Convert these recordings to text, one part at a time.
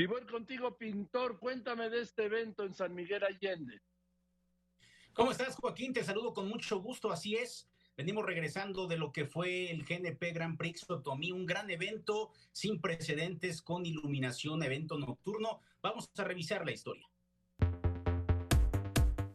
Y voy contigo, pintor. Cuéntame de este evento en San Miguel Allende. ¿Cómo estás, Joaquín? Te saludo con mucho gusto. Así es. Venimos regresando de lo que fue el GNP Grand Prix Otomí, un gran evento sin precedentes con iluminación, evento nocturno. Vamos a revisar la historia.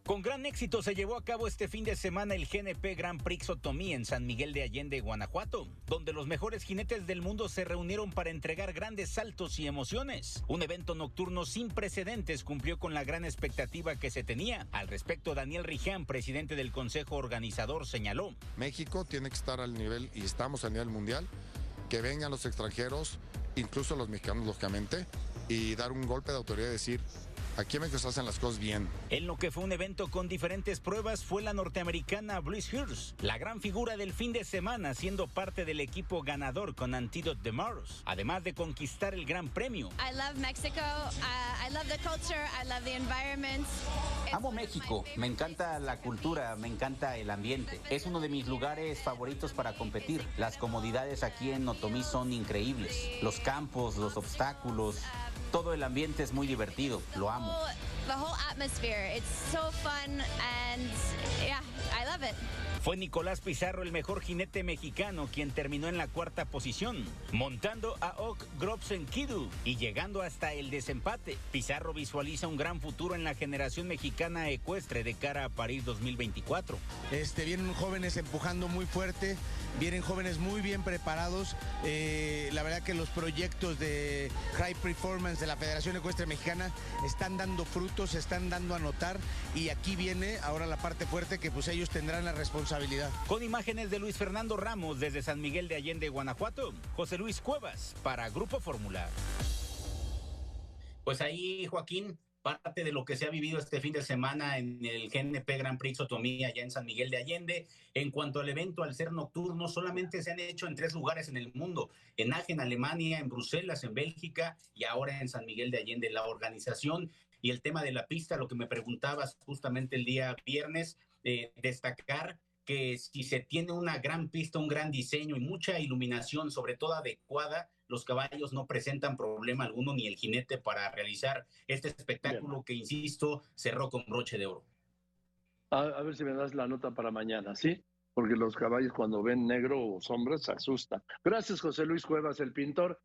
Con gran éxito se llevó a cabo este fin de semana el GNP Grand Prix Otomí en San Miguel de Allende, Guanajuato, donde los mejores jinetes del mundo se reunieron para entregar grandes saltos y emociones. Un evento nocturno sin precedentes cumplió con la gran expectativa que se tenía. Al respecto, Daniel Riján, presidente del Consejo Organizador, señaló. México tiene que estar al nivel, y estamos a nivel mundial, que vengan los extranjeros, incluso los mexicanos, lógicamente, y dar un golpe de autoridad y decir, Aquí en México se hacen las cosas bien. En lo que fue un evento con diferentes pruebas fue la norteamericana Bliss Hurst, la gran figura del fin de semana, siendo parte del equipo ganador con Antidote de Mars, además de conquistar el Gran Premio. I love Mexico. Uh, I love the culture. I love the environment. Amo México, me encanta la cultura, me encanta el ambiente. Es uno de mis lugares favoritos para competir. Las comodidades aquí en Otomí son increíbles. Los campos, los obstáculos, todo el ambiente es muy divertido, lo amo. Fue Nicolás Pizarro el mejor jinete mexicano quien terminó en la cuarta posición, montando a Oak Grobsen Kidu y llegando hasta el desempate. Pizarro visualiza un gran futuro en la generación mexicana ecuestre de cara a París 2024. Este, vienen jóvenes empujando muy fuerte, vienen jóvenes muy bien preparados. Eh, la verdad que los proyectos de High Performance de la Federación Ecuestre Mexicana están dando frutos, están dando a notar y aquí viene ahora la parte fuerte que pues ellos tendrán la responsabilidad con imágenes de Luis Fernando Ramos desde San Miguel de Allende, Guanajuato, José Luis Cuevas para Grupo Fórmula. Pues ahí, Joaquín, parte de lo que se ha vivido este fin de semana en el GNP Grand Prix Otomí allá en San Miguel de Allende. En cuanto al evento, al ser nocturno, solamente se han hecho en tres lugares en el mundo, en Agen, Alemania, en Bruselas, en Bélgica y ahora en San Miguel de Allende. La organización y el tema de la pista, lo que me preguntabas justamente el día viernes, eh, destacar que si se tiene una gran pista, un gran diseño y mucha iluminación, sobre todo adecuada, los caballos no presentan problema alguno ni el jinete para realizar este espectáculo que, insisto, cerró con broche de oro. A, ver si me das la nota para mañana, ¿sí? Porque los caballos cuando ven negro o sombras se asustan. Gracias, José Luis Cuevas, el pintor.